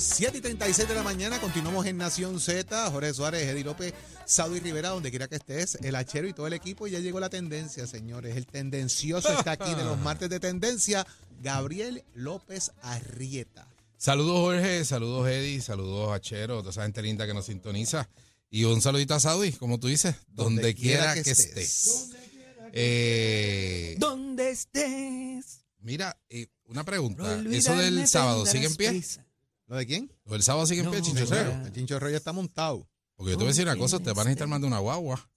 7 y 36 de la mañana, continuamos en Nación Z. Jorge Suárez, Eddie López, Saudi Rivera, donde quiera que estés, el hachero y todo el equipo. Y ya llegó la tendencia, señores. El tendencioso está aquí de los martes de tendencia, Gabriel López Arrieta. Saludos Jorge, saludos Eddie, saludos a Chero, toda esa gente linda que nos sintoniza. Y un saludito a Saudi, como tú dices, donde, quiera, que, estés. Eh, ¿Dónde estés? mira, eh, una pregunta. Eso del sábado, ¿sigue en pie? ¿Lo de quién? ¿Lo del sábado sigue en pie, Chinchorreo? El chinchorro ya está montado. Porque yo te voy a decir una cosa, te van a necesitar más de una guagua.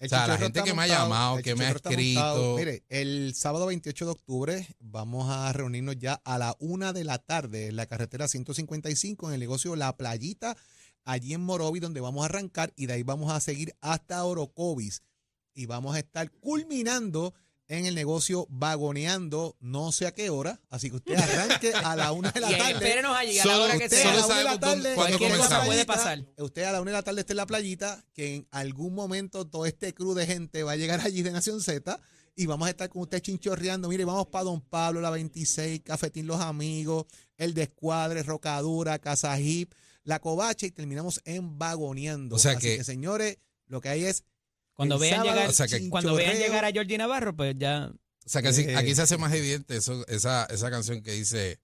El O sea, la gente que me ha llamado, el que me ha montado. escrito. Mire, el sábado 28 de octubre vamos a reunirnos ya a la una de la tarde en la carretera 155 en el negocio La Playita, allí en Morovi, donde vamos a arrancar y de ahí vamos a seguir hasta Orocovis. Y vamos a estar culminando en el negocio vagoneando no sé a qué hora. Así que usted arranque a la una de la Y tarde. espérenos allí a la hora que sea. a la Solo una de la sabemos tarde, cualquier cosa comenzamos. puede pasar. Usted a la una de la tarde está en la playita, que en algún momento todo este crew de gente va a llegar allí de Nación Z y vamos a estar con usted chinchorreando. Mire, vamos para Don Pablo, la 26, Cafetín Los Amigos, El Descuadre, Rocadura, Casa Hip, La Covacha y terminamos en Vagoneando. O sea Así que- señores, lo que hay es Cuando vean sábado, llegar, O sea que- cuando vean chinchorreo. llegar a Georgie Navarro, pues ya. O sea, que así- Eh, aquí se hace más evidente eso, esa, esa canción que dice,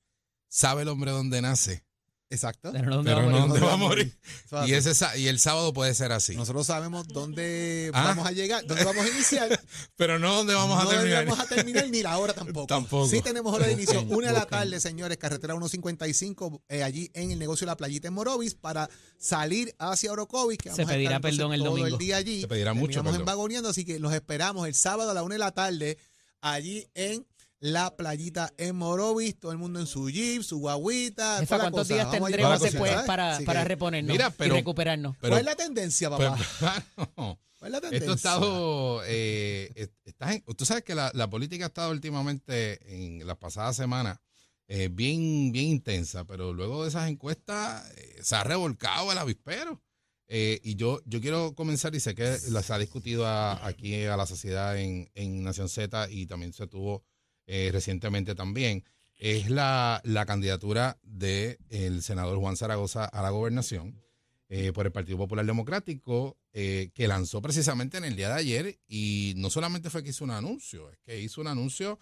¿sabe el hombre dónde nace? Exacto. Pero no, ¿dónde Pero vamos a no dónde va a morir. Y, ese, el sábado puede ser así. Nosotros sabemos dónde Ah. vamos a llegar, dónde vamos a iniciar. Pero no dónde vamos no a terminar. vamos a terminar ni la hora tampoco. Tampoco. Sí tenemos hora de inicio, una de la tarde, señores, carretera 155, eh, allí en el negocio de la playita en Morovis, para salir hacia Orocovis, que Se vamos a pedirá estar entonces perdón el todo domingo. el día allí. Se pedirá mucho en perdón. Vagoneando, así que los esperamos el sábado a la una de la tarde, allí en la playita en Morovis, todo el mundo en su jeep, su guaguita. Jefa, toda la ¿cuántos cosa. días Vamos tendremos para, para que, reponernos Mira, pero- y recuperarnos? pero- ¿Cuál es la tendencia, Pero- papá? no. ¿Cuál es la tendencia? Esto ha estado. eh, en- tú sabes que la, la política ha estado últimamente, en las pasadas semanas, eh, bien, bien intensa, pero luego de esas encuestas eh, se ha revolcado el avispero. Eh, y yo, yo quiero comenzar, y sé que las ha discutido a- aquí a la sociedad en, en Nación Z y también se tuvo eh, recientemente también, es la, la candidatura del senador Juan Zaragoza a la gobernación eh, por el Partido Popular Democrático, eh, que lanzó precisamente en el día de ayer y no solamente fue que hizo un anuncio, es que hizo un anuncio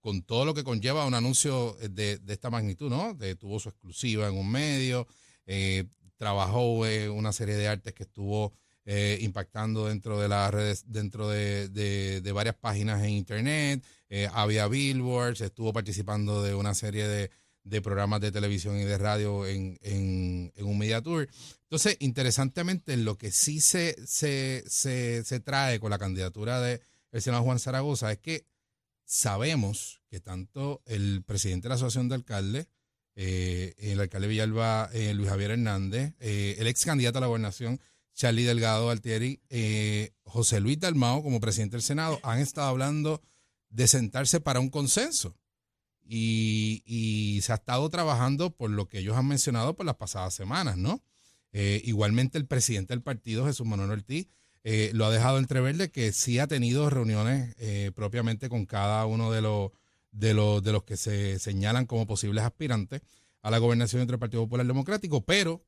con todo lo que conlleva un anuncio de, de esta magnitud, ¿no? De, tuvo su exclusiva en un medio, trabajó una serie de artes que estuvo eh, impactando dentro de las redes, dentro de, de- varias páginas en internet, eh, había billboards, estuvo participando de una serie de, de programas de televisión y de radio en, en- un media tour. Entonces, interesantemente, lo que sí se, se, se, se trae con la candidatura de el senador Juan Zaragoza es que sabemos que tanto el presidente de la Asociación de Alcaldes, eh, el alcalde Villalba, Luis Javier Hernández, el ex candidato a la gobernación, Charlie Delgado Altieri, eh, José Luis Dalmao, como presidente del Senado, han estado hablando de sentarse para un consenso. Y, se ha estado trabajando por lo que ellos han mencionado por las pasadas semanas, ¿no? Eh, igualmente el presidente del partido, Jesús Manuel Ortiz, eh, lo ha dejado entrever de que sí ha tenido reuniones eh, propiamente con cada uno de los, de, los, de los que se señalan como posibles aspirantes a la gobernación entre el Partido Popular Democrático, pero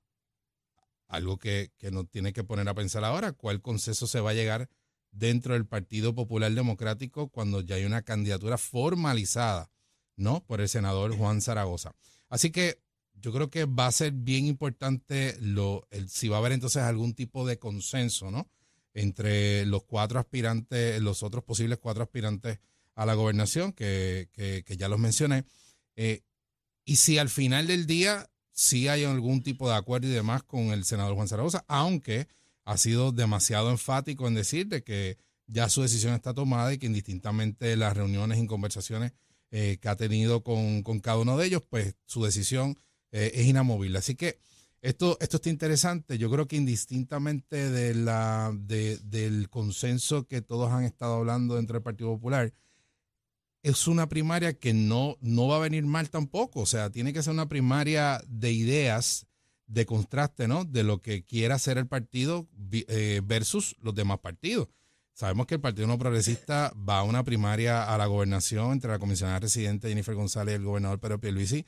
algo que, que nos tiene que poner a pensar ahora, ¿cuál consenso se va a llegar dentro del Partido Popular Democrático cuando ya hay una candidatura formalizada, ¿no? Por el senador Juan Zaragoza. Así que yo creo que va a ser bien importante lo, el, si va a haber entonces algún tipo de consenso, ¿no? Entre los cuatro aspirantes, los otros posibles cuatro aspirantes a la gobernación, que, que- que ya los mencioné. Eh, y si al final del día sí hay algún tipo de acuerdo y demás con el senador Juan Zaragoza, aunque ha sido demasiado enfático en decir de que ya su decisión está tomada y que indistintamente las reuniones y conversaciones eh, que ha tenido con, con cada uno de ellos, pues su decisión eh, es inamovible. Así que esto, esto está interesante. Yo creo que indistintamente de la, de- del consenso que todos han estado hablando dentro del Partido Popular, es una primaria que no, no va a venir mal tampoco. O sea, tiene que ser una primaria de ideas, de contraste, ¿no? De lo que quiera hacer el partido eh, versus los demás partidos. Sabemos que el Partido No Progresista va a una primaria a la gobernación entre la comisionada residente Jennifer González y el gobernador Pedro Pierluisi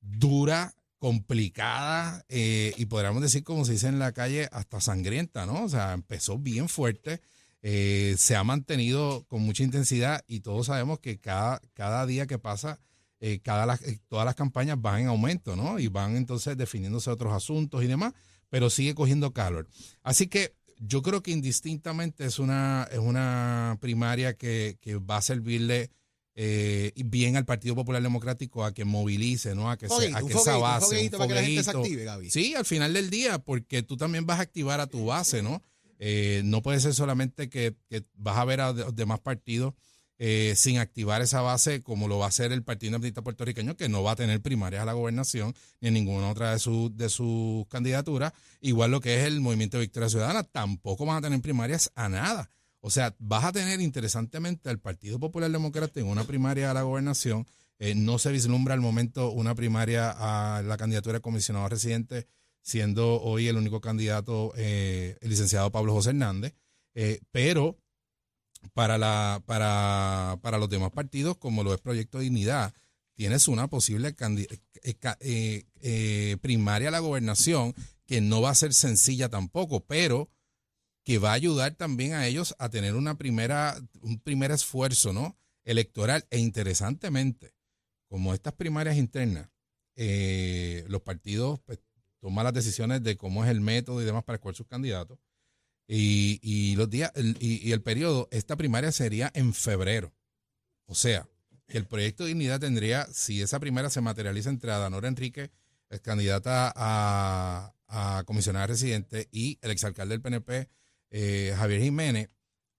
dura, complicada eh, y podríamos decir, como se dice en la calle, hasta sangrienta, ¿no? O sea, empezó bien fuerte, eh, se ha mantenido con mucha intensidad y todos sabemos que cada, cada día que pasa, eh, cada eh, todas las campañas van en aumento, ¿no? Y van entonces definiéndose otros asuntos y demás, pero sigue cogiendo calor. Así que yo creo que indistintamente es una, es una primaria que, que va a servirle eh, bien al Partido Popular Democrático a que movilice, ¿no? A que, se- a que esa un base, un fogueito para que la gente se fogueito. active, Gaby. Sí, al final del día, porque tú también vas a activar a tu base, ¿no? Eh, no puede ser solamente que, vas a ver a los demás partidos eh, sin activar esa base como lo va a hacer el Partido Independiente Puertorriqueño, que no va a tener primarias a la gobernación ni en ninguna otra de, sus de sus candidaturas. Igual lo que es el Movimiento de Victoria Ciudadana, tampoco van a tener primarias a nada. O sea, vas a tener interesantemente al Partido Popular Demócrata en una primaria a la gobernación. Eh, no se vislumbra al momento una primaria a la candidatura de comisionado residente, siendo hoy el único candidato eh, el licenciado Pablo José Hernández. Eh, pero para, la, para, para los demás partidos, como lo es Proyecto Dignidad, tienes una posible eh, eh, eh, primaria a la gobernación que no va a ser sencilla tampoco, pero que va a ayudar también a ellos a tener una primera, un primer esfuerzo ¿no? electoral. E interesantemente, como estas primarias internas, eh, los partidos pues, toman las decisiones de cómo es el método y demás para escoger sus candidatos. Y, y los días el- y, el periodo, esta primaria sería en febrero. O sea, que el proyecto de dignidad tendría, si esa primera se materializa entre Adanora Enrique, es candidata a, a comisionada residente, y el exalcalde del PNP, eh, Javier Jiménez,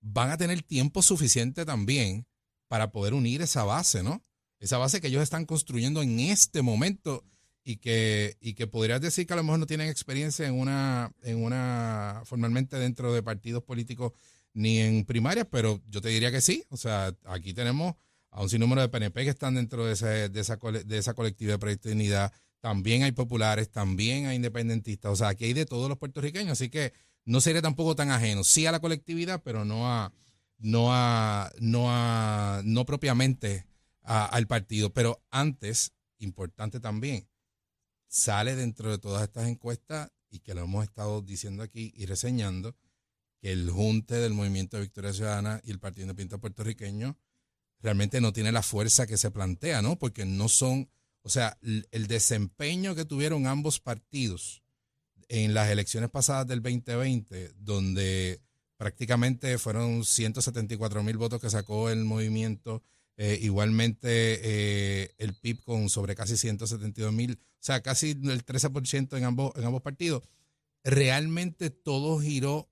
van a tener tiempo suficiente también para poder unir esa base, ¿no? Esa base que ellos están construyendo en este momento y que, y que podrías decir que a lo mejor no tienen experiencia en una, en una, formalmente dentro de partidos políticos ni en primarias, pero yo te diría que sí. O sea, aquí tenemos a un sinnúmero de PNP que están dentro de, esa, de esa colectiva de Proyecto. También hay populares, también hay independentistas. O sea, aquí hay de todos los puertorriqueños, así que no sería tampoco tan ajeno. Sí a la colectividad, pero no a, no a, no a, no propiamente al partido. Pero antes, importante también, sale dentro de todas estas encuestas y que lo hemos estado diciendo aquí y reseñando, que el junte del Movimiento de Victoria Ciudadana y el Partido Independiente Puertorriqueño realmente no tiene la fuerza que se plantea, ¿no? Porque no son, o sea, l- el desempeño que tuvieron ambos partidos en las elecciones pasadas del 2020, donde prácticamente fueron 174 mil votos que sacó el movimiento, eh, igualmente eh, el PIB con sobre casi 172 mil, o sea, casi el 13% en ambos, en ambos partidos. Realmente todo giró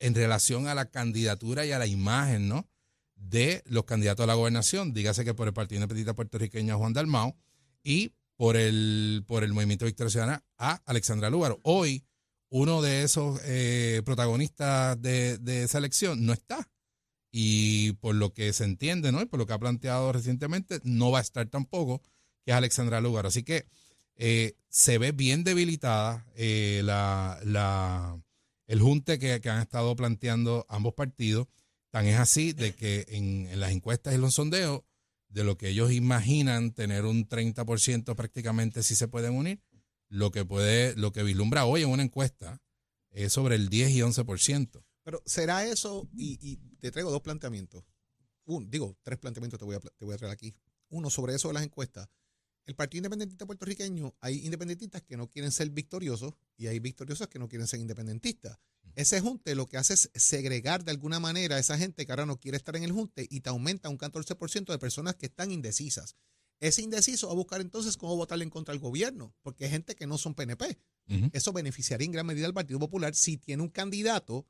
en relación a la candidatura y a la imagen, ¿no? De los candidatos a la gobernación, dígase que por el Partido Independiente Puertorriqueño Juan Dalmao y por el, por el Movimiento Victoria Ciudadana a Alexandra Lúgaro. Hoy, uno de esos eh, protagonistas de, de esa elección no está. Y por lo que se entiende, ¿no? Y por lo que ha planteado recientemente, no va a estar tampoco, que es Alexandra Lúgaro. Así que eh, se ve bien debilitada eh, la, el junte que, que han estado planteando ambos partidos. Tan es así de que en, en las encuestas y los sondeos, de lo que ellos imaginan tener un 30% prácticamente si se pueden unir, lo que puede, lo que vislumbra hoy en una encuesta es sobre el 10 y 11%. Pero será eso, y, y te traigo dos planteamientos. Un, digo, tres planteamientos te voy, a, te voy a traer aquí. Uno, sobre eso de las encuestas. El Partido Independentista puertorriqueño, hay independentistas que no quieren ser victoriosos y hay victoriosos que no quieren ser independentistas. Ese junte lo que hace es segregar de alguna manera a esa gente que ahora no quiere estar en el junte y te aumenta un 14% de personas que están indecisas. Ese indeciso va a buscar entonces cómo votarle en contra del gobierno, porque hay gente que no son PNP. Eso beneficiaría en gran medida al Partido Popular si tiene un candidato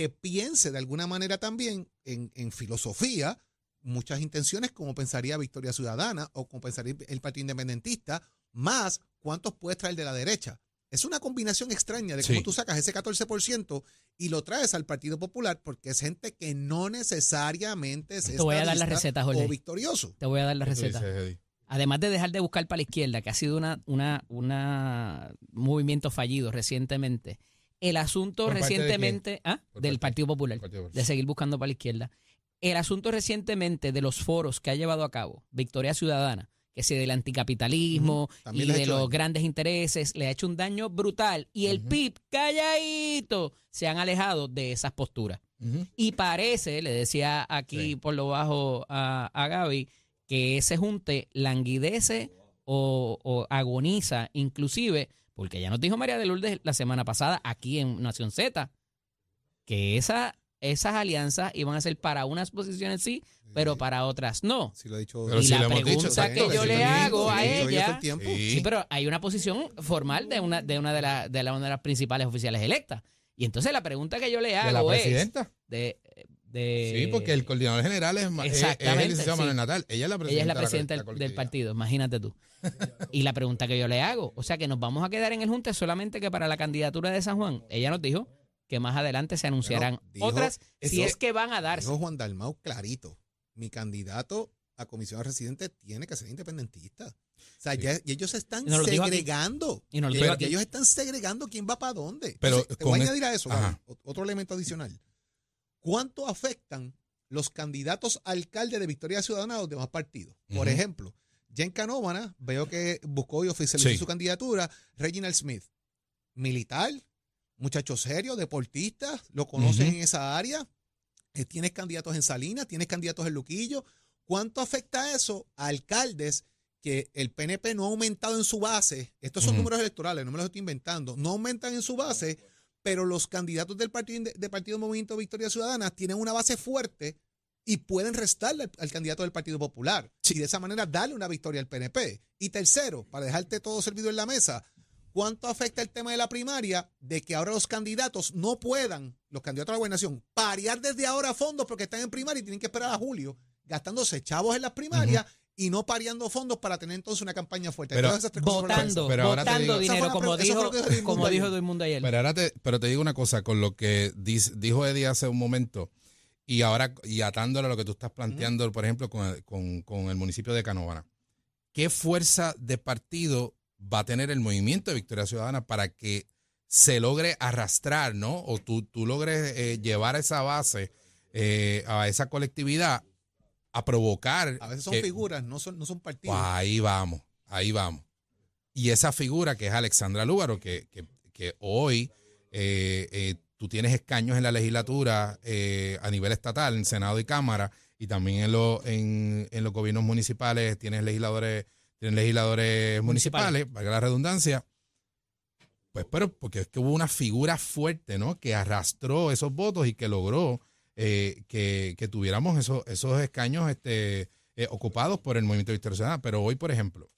que piense de alguna manera también en, en filosofía, muchas intenciones como pensaría Victoria Ciudadana o como pensaría el Partido Independentista, más cuántos puedes traer de la derecha. Es una combinación extraña de Sí. cómo tú sacas ese 14% y lo traes al Partido Popular porque es gente que no necesariamente es Te voy a dar la receta, Jorge. o victorioso. Te voy a dar la ¿Qué tú receta. dices? Además de dejar de buscar para la izquierda, que ha sido una, una, una movimiento fallido recientemente, el asunto ¿Por parte de recientemente ¿ah? Del Partido Popular, Partido Popular. de seguir buscando para la izquierda, el asunto recientemente de los foros que ha llevado a cabo Victoria Ciudadana, que si del anticapitalismo y de los daño. grandes intereses, le ha hecho un daño brutal y el Ujú. PIB, calladito, se han alejado de esas posturas. Y parece, le decía aquí Sí. por lo bajo a, a Gaby, que ese junte languidece o, o agoniza, inclusive, porque ya nos dijo María de Lourdes la semana pasada aquí en Nación Z, que esa, esas alianzas iban a ser para unas posiciones sí, pero para otras no. Sí, lo he dicho. Pero Y si la lo hemos dicho, pregunta exacto, que yo le hago a ella- el. Sí. Sí, pero hay una posición formal de una de una de, la- de la- una de las principales oficiales electas. Y entonces la pregunta que yo le ¿De la hago es presidenta? de, de Sí, porque el coordinador general es, Exactamente, el licenciado sí. Manuel Natal. Ella es la presidenta, Ella es la de presidenta de del, partido, imagínate tú. Y la pregunta que yo le hago, o sea que nos vamos a quedar en el Junte solamente que para la candidatura de San Juan, ella nos dijo que más adelante se anunciarán dijo- otras, si es que van a darse. Dijo Juan Dalmau clarito. Mi candidato a comisión residente tiene que ser independentista. O sea, Sí. ya, y ellos se están Y segregando. Y Y ellos están segregando quién va para dónde. Pero Entonces, te voy a añadir a eso. Gaby, otro elemento adicional. ¿Cuánto afectan los candidatos a alcalde de Victoria Ciudadana a los demás partidos? Por ejemplo, Jen Canóvana, veo que buscó y oficializó Sí. su candidatura. Reginald Smith, militar, muchacho serio, deportista, lo conocen en esa área. Eh, tienes candidatos en Salinas, tienes candidatos en Luquillo. ¿Cuánto afecta eso a alcaldes que el PNP no ha aumentado en su base? Estos son números electorales, no me los estoy inventando. No aumentan en su base, pero los candidatos del Partido, del partido Movimiento Victoria Ciudadana tienen una base fuerte y pueden restarle al, al candidato del Partido Popular. Y de esa manera darle una victoria al PNP. Y tercero, para dejarte todo servido en la mesa, ¿cuánto afecta el tema de la primaria de que ahora los candidatos no puedan, los candidatos a la gobernación, parear desde ahora fondos porque están en primaria y tienen que esperar a julio, gastándose chavos en las primarias y no pareando fondos para tener entonces una campaña fuerte? Pero-. Votando, Pero ahora te votando digo- dinero, como dijo, como ayer. dijo todo el mundo ayer. Pero, ahora te, pero te digo una cosa, con lo que dis- dijo Eddie hace un momento, y ahora, y atándolo a lo que tú estás planteando, por ejemplo, con, el- con- con el municipio de Canóvana, ¿qué fuerza de partido va a tener el movimiento de Victoria Ciudadana para que se logre arrastrar, ¿no? O tú, tú logres eh, llevar a esa base, eh, a esa colectividad, a provocar. A veces son que- figuras, no son, no son partidos. pues ahí vamos, ahí vamos. Y esa figura que es Alexandra Lúgaro, que, que- que hoy eh, eh, tú tienes escaños en la legislatura eh, a nivel estatal, en Senado y Cámara, y también en, lo- en, en los gobiernos municipales tienes legisladores, tienes legisladores municipales, valga la redundancia. Pues, pero porque es que hubo una figura fuerte, ¿no? Que arrastró esos votos y que logró eh, que, tuviéramos esos, esos escaños este, eh, ocupados por el movimiento Ciudadana. Pero hoy, por ejemplo,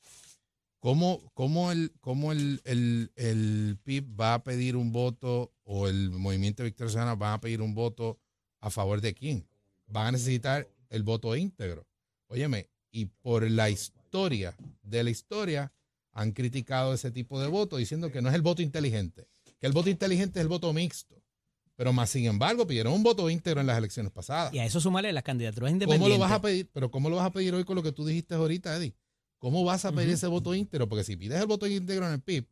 ¿cómo, cómo, el, cómo el, el, el PIB va a pedir un voto o el movimiento Ciudadana va a pedir un voto a favor de quién? Van a necesitar el voto íntegro. Óyeme, y por la historia de la historia han criticado ese tipo de voto diciendo que no es el voto inteligente, que el voto inteligente es el voto mixto. Pero más sin embargo pidieron un voto íntegro en las elecciones pasadas. Y a eso sumarle las candidaturas ¿Cómo independientes. lo vas a pedir? Pero ¿cómo lo vas a pedir hoy con lo que tú dijiste ahorita, Eddie? ¿Cómo vas a pedir ese voto íntegro? Porque si pides el voto íntegro en el PIB,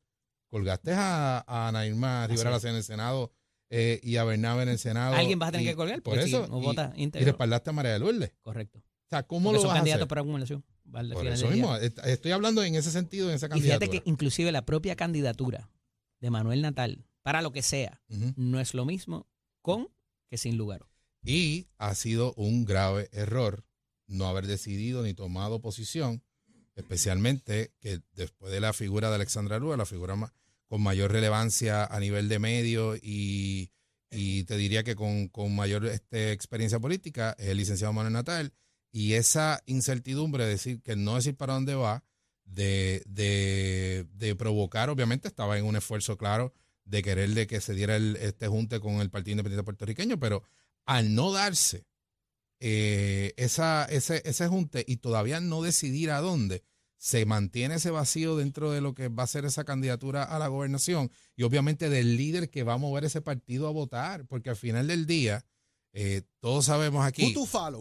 colgaste a, a Ana Irma Rivera en el Senado eh, y a Bernabe en el Senado. Alguien vas a tener y- que colgar, por si eso, no y- vota y íntegro. respaldaste a María de Lourdes. Correcto. O sea, ¿cómo Porque lo vas a candidatos hacer? por acumulación. al Por eso mismo, est- estoy hablando en ese sentido, en esa Y candidatura. fíjate que inclusive la propia candidatura de Manuel Natal, para lo que sea, Ujú. no es lo mismo con que sin lugar. Y ha sido un grave error no haber decidido ni tomado posición, especialmente que después de la figura de Alexandra Lúa, la figura ma- con mayor relevancia a nivel de medio y, y te diría que con, con mayor este, experiencia política, es el licenciado Manuel Natal. Y esa incertidumbre, de decir que no decir para dónde va, de, de, de provocar, obviamente estaba en un esfuerzo claro de querer de que se diera el, este junte con el Partido Independiente Puertorriqueño, pero al no darse eh, esa, ese, ese junte y todavía no decidir a dónde, se mantiene ese vacío dentro de lo que va a ser esa candidatura a la gobernación y obviamente del líder que va a mover ese partido a votar, porque al final del día, eh, todos sabemos aquí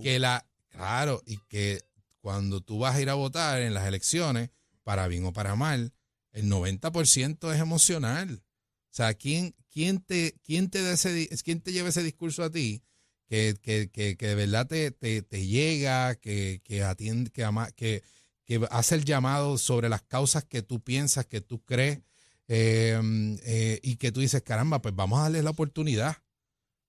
que la, claro, y que cuando tú vas a ir a votar en las elecciones, para bien o para mal, el 90% es emocional. O sea, ¿quién, quién, te, quién, te, da ese, quién te lleva ese discurso a ti que, que, que, de verdad te, te, llega, que, que atiende, que, ama- que, que hace el llamado sobre las causas que tú piensas, que tú crees, eh, eh, y que tú dices, caramba, pues vamos a darle la oportunidad.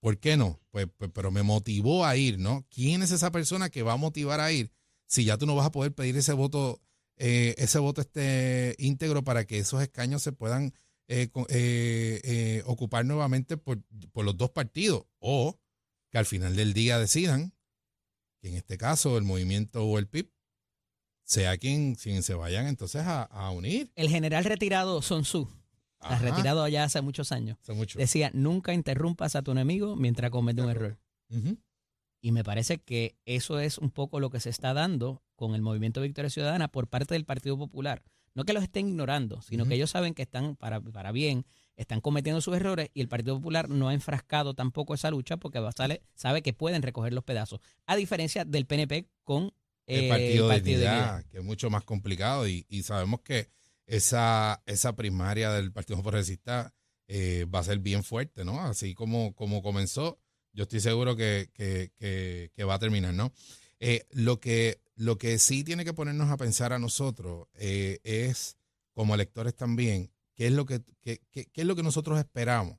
¿Por qué no? Pues, pues, pero me motivó a ir, ¿no? ¿Quién es esa persona que va a motivar a ir si ya tú no vas a poder pedir ese voto, eh, ese voto este íntegro para que esos escaños se puedan eh, eh, eh, ocupar nuevamente por, por los dos partidos? O que al final del día decidan que en este caso el movimiento o el PIB sea quien, quien se vayan entonces a, a unir. El general retirado Tzu, Ajá. retirado allá hace muchos años, Hace mucho. decía, nunca interrumpas a tu enemigo mientras comete un error. Y me parece que eso es un poco lo que se está dando con el movimiento Victoria Ciudadana por parte del Partido Popular. No que los estén ignorando, sino que ellos saben que están, para, para bien, están cometiendo sus errores y el Partido Popular no ha enfrascado tampoco esa lucha porque sale- sabe que pueden recoger los pedazos. A diferencia del PNP con el eh, partido, de dignidad, que es mucho más complicado y, y sabemos que esa, esa primaria del Partido Progresista eh, va a ser bien fuerte, ¿no? Así como, como comenzó, yo estoy seguro que, que- que- que va a terminar, ¿no? Eh, lo, que, lo que sí tiene que ponernos a pensar a nosotros eh, es, como electores también, qué es, lo que, qué- qué- es lo que nosotros esperamos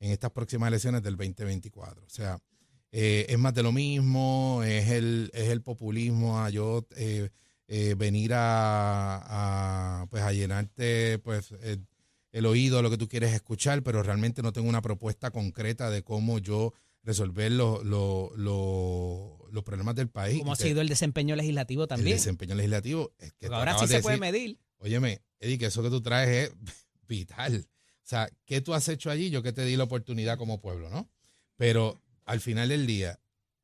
en estas próximas elecciones del 2024. O sea, eh, es más de lo mismo, es el, es el populismo, a yo eh, eh, venir a, a, pues a llenarte pues el, el oído a lo que tú quieres escuchar, pero realmente no tengo una propuesta concreta de cómo yo resolver los los- los- los problemas del país. cómo ha sido el desempeño legislativo el también. desempeño legislativo. Es que ahora sí se de puede medir. Óyeme, Eddie, que eso que tú traes es vital. O sea, ¿qué tú has hecho allí? Yo que te di la oportunidad como pueblo, ¿no? Pero al final del día,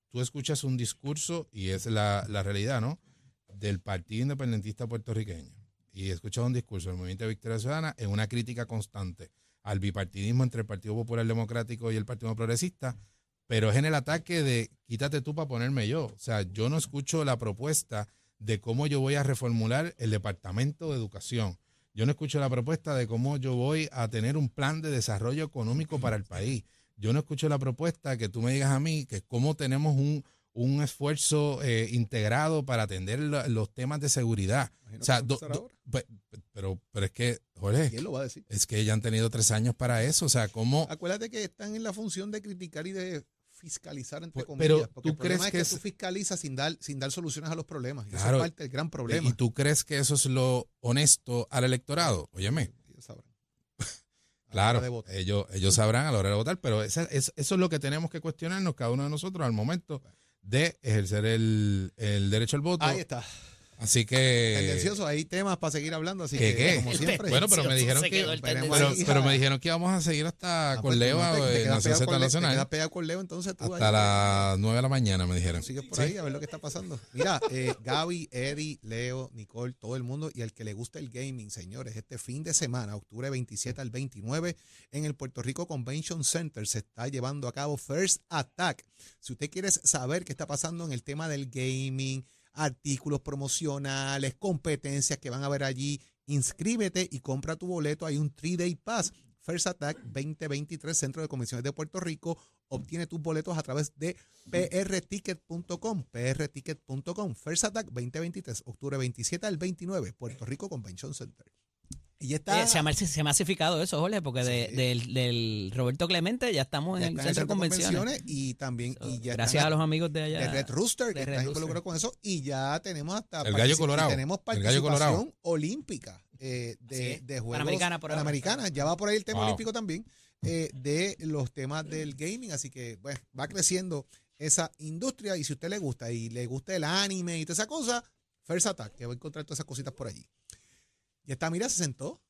tú escuchas un discurso, y es la, la realidad, ¿no? Del Partido Independentista Puertorriqueño. Y escuchas un discurso del Movimiento de Victoria Ciudadana en una crítica constante al bipartidismo entre el Partido Popular Democrático y el Partido Progresista, pero es en el ataque de quítate tú para ponerme yo. O sea, yo no escucho la propuesta de cómo yo voy a reformular el Departamento de Educación. Yo no escucho la propuesta de cómo yo voy a tener un plan de desarrollo económico para el país. Yo no escucho la propuesta que tú me digas a mí que cómo tenemos un, un esfuerzo eh, integrado para atender lo- los temas de seguridad. O sea, do- do- pero, pero es que, Jorge, ¿Quién lo va a decir? es que ya han tenido tres años para eso. O sea, ¿cómo? Acuérdate que están en la función de criticar y de fiscalizar, entre comillas. pero, porque ¿tú el crees es que, que tú es- fiscalizas sin dar, sin dar soluciones a los problemas. Y eso Claro. es parte del gran problema. ¿Y tú crees que eso es lo honesto al electorado? Óyeme, Ellos sabrán. Claro, ellos, ellos sabrán a la hora de votar, pero esa- es- eso es lo que tenemos que cuestionarnos cada uno de nosotros al momento de ejercer el, el derecho al voto. Ahí está. Así que... Tendencioso, hay temas para seguir hablando, así ¿Qué, que qué? como siempre. Bueno, pero me dijeron que... Pero, pero me dijeron que íbamos a seguir hasta Ah, con pues, Leo tú no te- te en Te Nacional quedas pegado con Leo, entonces tú hasta las 9 de la mañana, me dijeron. Sigues por Sí. ahí a ver lo que está pasando. Mira, eh, Gaby, Eddie, Leo, Nicole, todo el mundo y al que le gusta el gaming, señores, este fin de semana, octubre 27 al 29, en el Puerto Rico Convention Center se está llevando a cabo First Attack. Si usted quiere saber qué está pasando en el tema del gaming, artículos promocionales, competencias que van a haber allí, inscríbete y compra tu boleto. Hay un 3-day pass. First Attack 2023, Centro de Convenciones de Puerto Rico. Obtiene tus boletos a través de prticket.com, prticket.com. First Attack 2023, octubre 27 al 29, Puerto Rico Convention Center. Está. Eh, se, ha, se me ha masificado eso, Jorge, porque de- Sí. del, del Roberto Clemente ya estamos ya en el está en centro de convenciones. y también. y ya Gracias a los amigos de allá. de Red Rooster, que Red están Rooster. involucrados con eso, y ya tenemos hasta El gallo colorado. tenemos El gallo participación colorado. olímpica eh, de, juegos Panamericana por ahora. panamericanas. Ya va por ahí el tema Wow. olímpico también, eh, de los temas del gaming, así que bueno, va creciendo esa industria, y si a usted le gusta, y le gusta el anime y toda esa cosa, First Attack, que va a encontrar todas esas cositas por allí. Y está, mira, se sentó.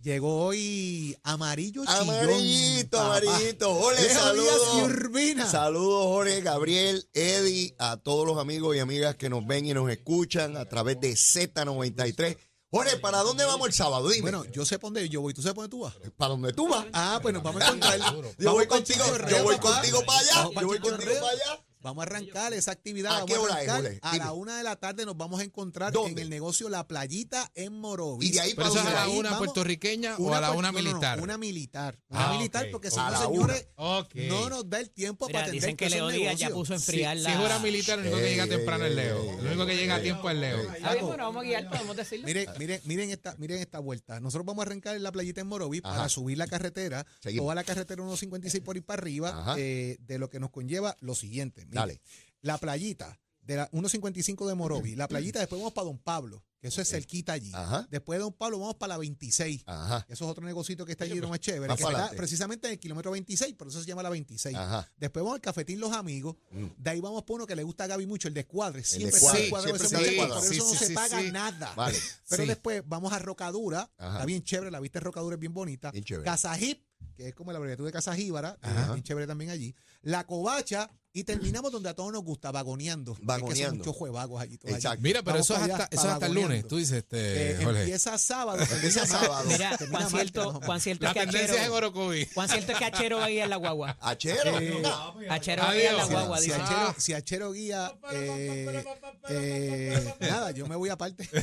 Llegó hoy amarillo. Amarillito, amarillito. Y saludos. Urbina. Saludos, Jorge, Gabriel, Eddie, a todos los amigos y amigas que nos ven y nos escuchan a través de Z93. Jorge, ¿para dónde vamos el sábado? Dime. Bueno, yo sé por dónde yo voy. ¿Tú sabes por dónde tú vas? ¿para dónde tú vas? Ah, pues nos vamos a encontrar. Yo voy contigo, yo voy contigo para allá. Yo voy contigo para allá. Vamos a arrancar esa actividad. ¿A vamos qué a hora es, arrancar. Jorge? A Dime. la una de la tarde nos vamos a encontrar ¿Dónde? en el negocio La Playita en Morovis. Y de ahí Pero para eso es a la una vamos- puertorriqueña o a la puer- una no, no, no, militar. una militar. Una Ah, militar ok, porque si A no, la señores, Ok. no nos da el tiempo Mira, para atender dicen que todos esos Leo Díaz ya negocios. puso a Si, enfriar si la... es hora militar, el único que llega Ey, temprano es ey, Leo. El único que llega a ey, tiempo es Leo. Está bien, bueno, vamos a guiar, podemos decirlo. Miren, miren, miren esta, miren esta vuelta. Nosotros vamos a arrancar en la playita en Morovis Ajá. para subir la carretera, Seguimos. toda la carretera 156 por ir para arriba, Ajá. eh, de lo que nos conlleva lo siguiente. Dale. La playita de la 155 de Morovis, la playita después vamos para Don Pablo, que eso es cerquita allí. Ajá. Después de Don Pablo vamos para la 26. Ajá. Eso es otro negocito que está allí, no más chévere, Más que está precisamente en el kilómetro 26, por eso se llama la 26. Ajá. Después vamos al Cafetín Los Amigos, Mm. de ahí vamos por uno que le gusta a Gaby mucho, el descuadre. Siempre descuadre, siempre está muchacho, descuadrado. por eso Sí, no sí, se sí, paga sí. nada. Vale. Pero Sí. después vamos a Rocadura, está bien chévere, la vista de Rocadura es bien bonita. Bien chévere. Que es como la abreviatura de Casa Jíbara, eh, Ajá. bien chévere también allí. La Covacha y terminamos donde a todos nos gusta, vagoneando. Es que Vagoneando. son muchos juevagos allí. todos allí. Mira, pero Vamos eso es hasta, eso es hasta el vagoneando. lunes. Tú dices, este, Eh, Jorge. empieza sábado. Empieza sábado. Mira, martes, cierto, cuán cierto La es que tendencia es en Achero, Orocovi. cuán cierto es que Achero va a guiar la guagua. Achero. Eh, Achero va a guiar la Adiós. guagua, si, dice. Achero, si Achero guía, eh, eh, nada, yo me voy aparte.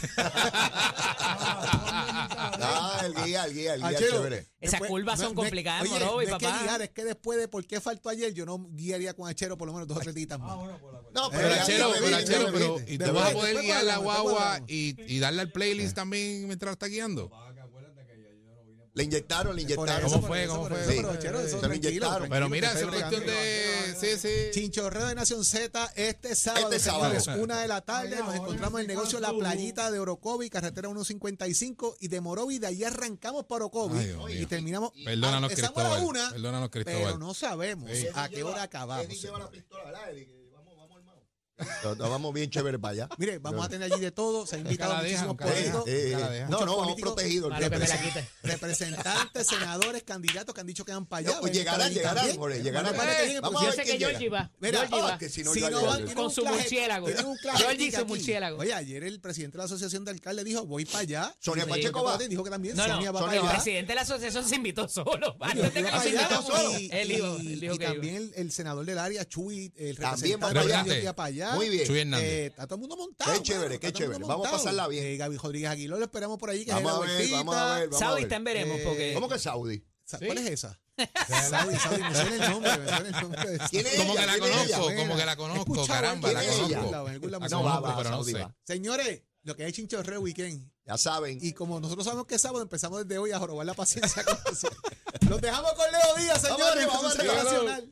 Ah, el guía, el guía, el guía Achero, chévere. Esas después- curvas son no complicadas, oye, no es que papá. guiar, es que después de por qué faltó ayer, yo no guiaría con Achero por lo menos dos o tres días más. No, Pero ya- Achero, ya me pero vi, ya Achero, me pero vi. ¿y tú Después- vas a poder guiar la guagua y, y darle al playlist también mientras está guiando? Le inyectaron, le inyectaron. ¿Cómo fue? ¿Cómo fue? pero Pero mira, es estoy cuestión de... Sí, sí. Chinchorreo de Nación Z este sábado, Este sábado. una de la tarde, nos encontramos en el negocio La Playita de Orocovi, carretera 155 y de Morovi, de ahí arrancamos para Orocovi y terminamos, Perdónanos, empezamos a la Cristóbal. una, Perdónanos, pero Cristóbal. no sabemos a qué hora acabamos. Eddie lleva la pistola, ¿verdad, Eddie? Que Vamos, vamos, hermano. No, no, Vamos bien chévere para allá. Mire, vamos a tener allí de todo, se ha invitado deja, muchísimos políticos, Eh, eh, no, no, vamos protegidos. Representantes, senadores, candidatos que han dicho que van para allá. No, pues a llegarán, llegarán. Jorge, llegarán. Eh, vamos pues, a Yo ver sé que Georgie llega. va. Mira, Georgie ah, va. que si no, Si no tienen Con un su murciélago. Georgie y su murciélago. Oye, ayer el presidente de la Asociación de Alcaldes dijo, voy para allá. Sonia Pacheco va. Dijo que también Sonia va para el allá. presidente de la asociación se invitó solo. Antes que de iba que para se allá, invitó solo. y- también el, el senador del área, Chuy, el También va representante para allá. Muy bien. Chuy Hernández. Eh, está todo el mundo montado. Qué chévere, mano, qué chévere. Vamos a pasarla bien. Eh, Gaby Rodríguez Aguiló lo esperamos por allí, que Vamos a ver, vueltita. vamos a ver, vamos a Saudi ver. está en veremos Eh, porque ¿Cómo que Saudi? Sa- ¿Cuál es esa? Saudi, Saudi, me suena el nombre, me suena el nombre de ¿Quién es Como ella? que la ¿Quién es ella? conozco, como que la conozco, Escuchaba caramba, la conozco. Conozco. Señores, lo que hay Chinchorreo Weekend. Ya saben. Y como nosotros sabemos que es sábado, empezamos desde hoy a jorobar la paciencia. Los dejamos con Leo Díaz, Vamos señores. arriba, vamos arriba. nacional.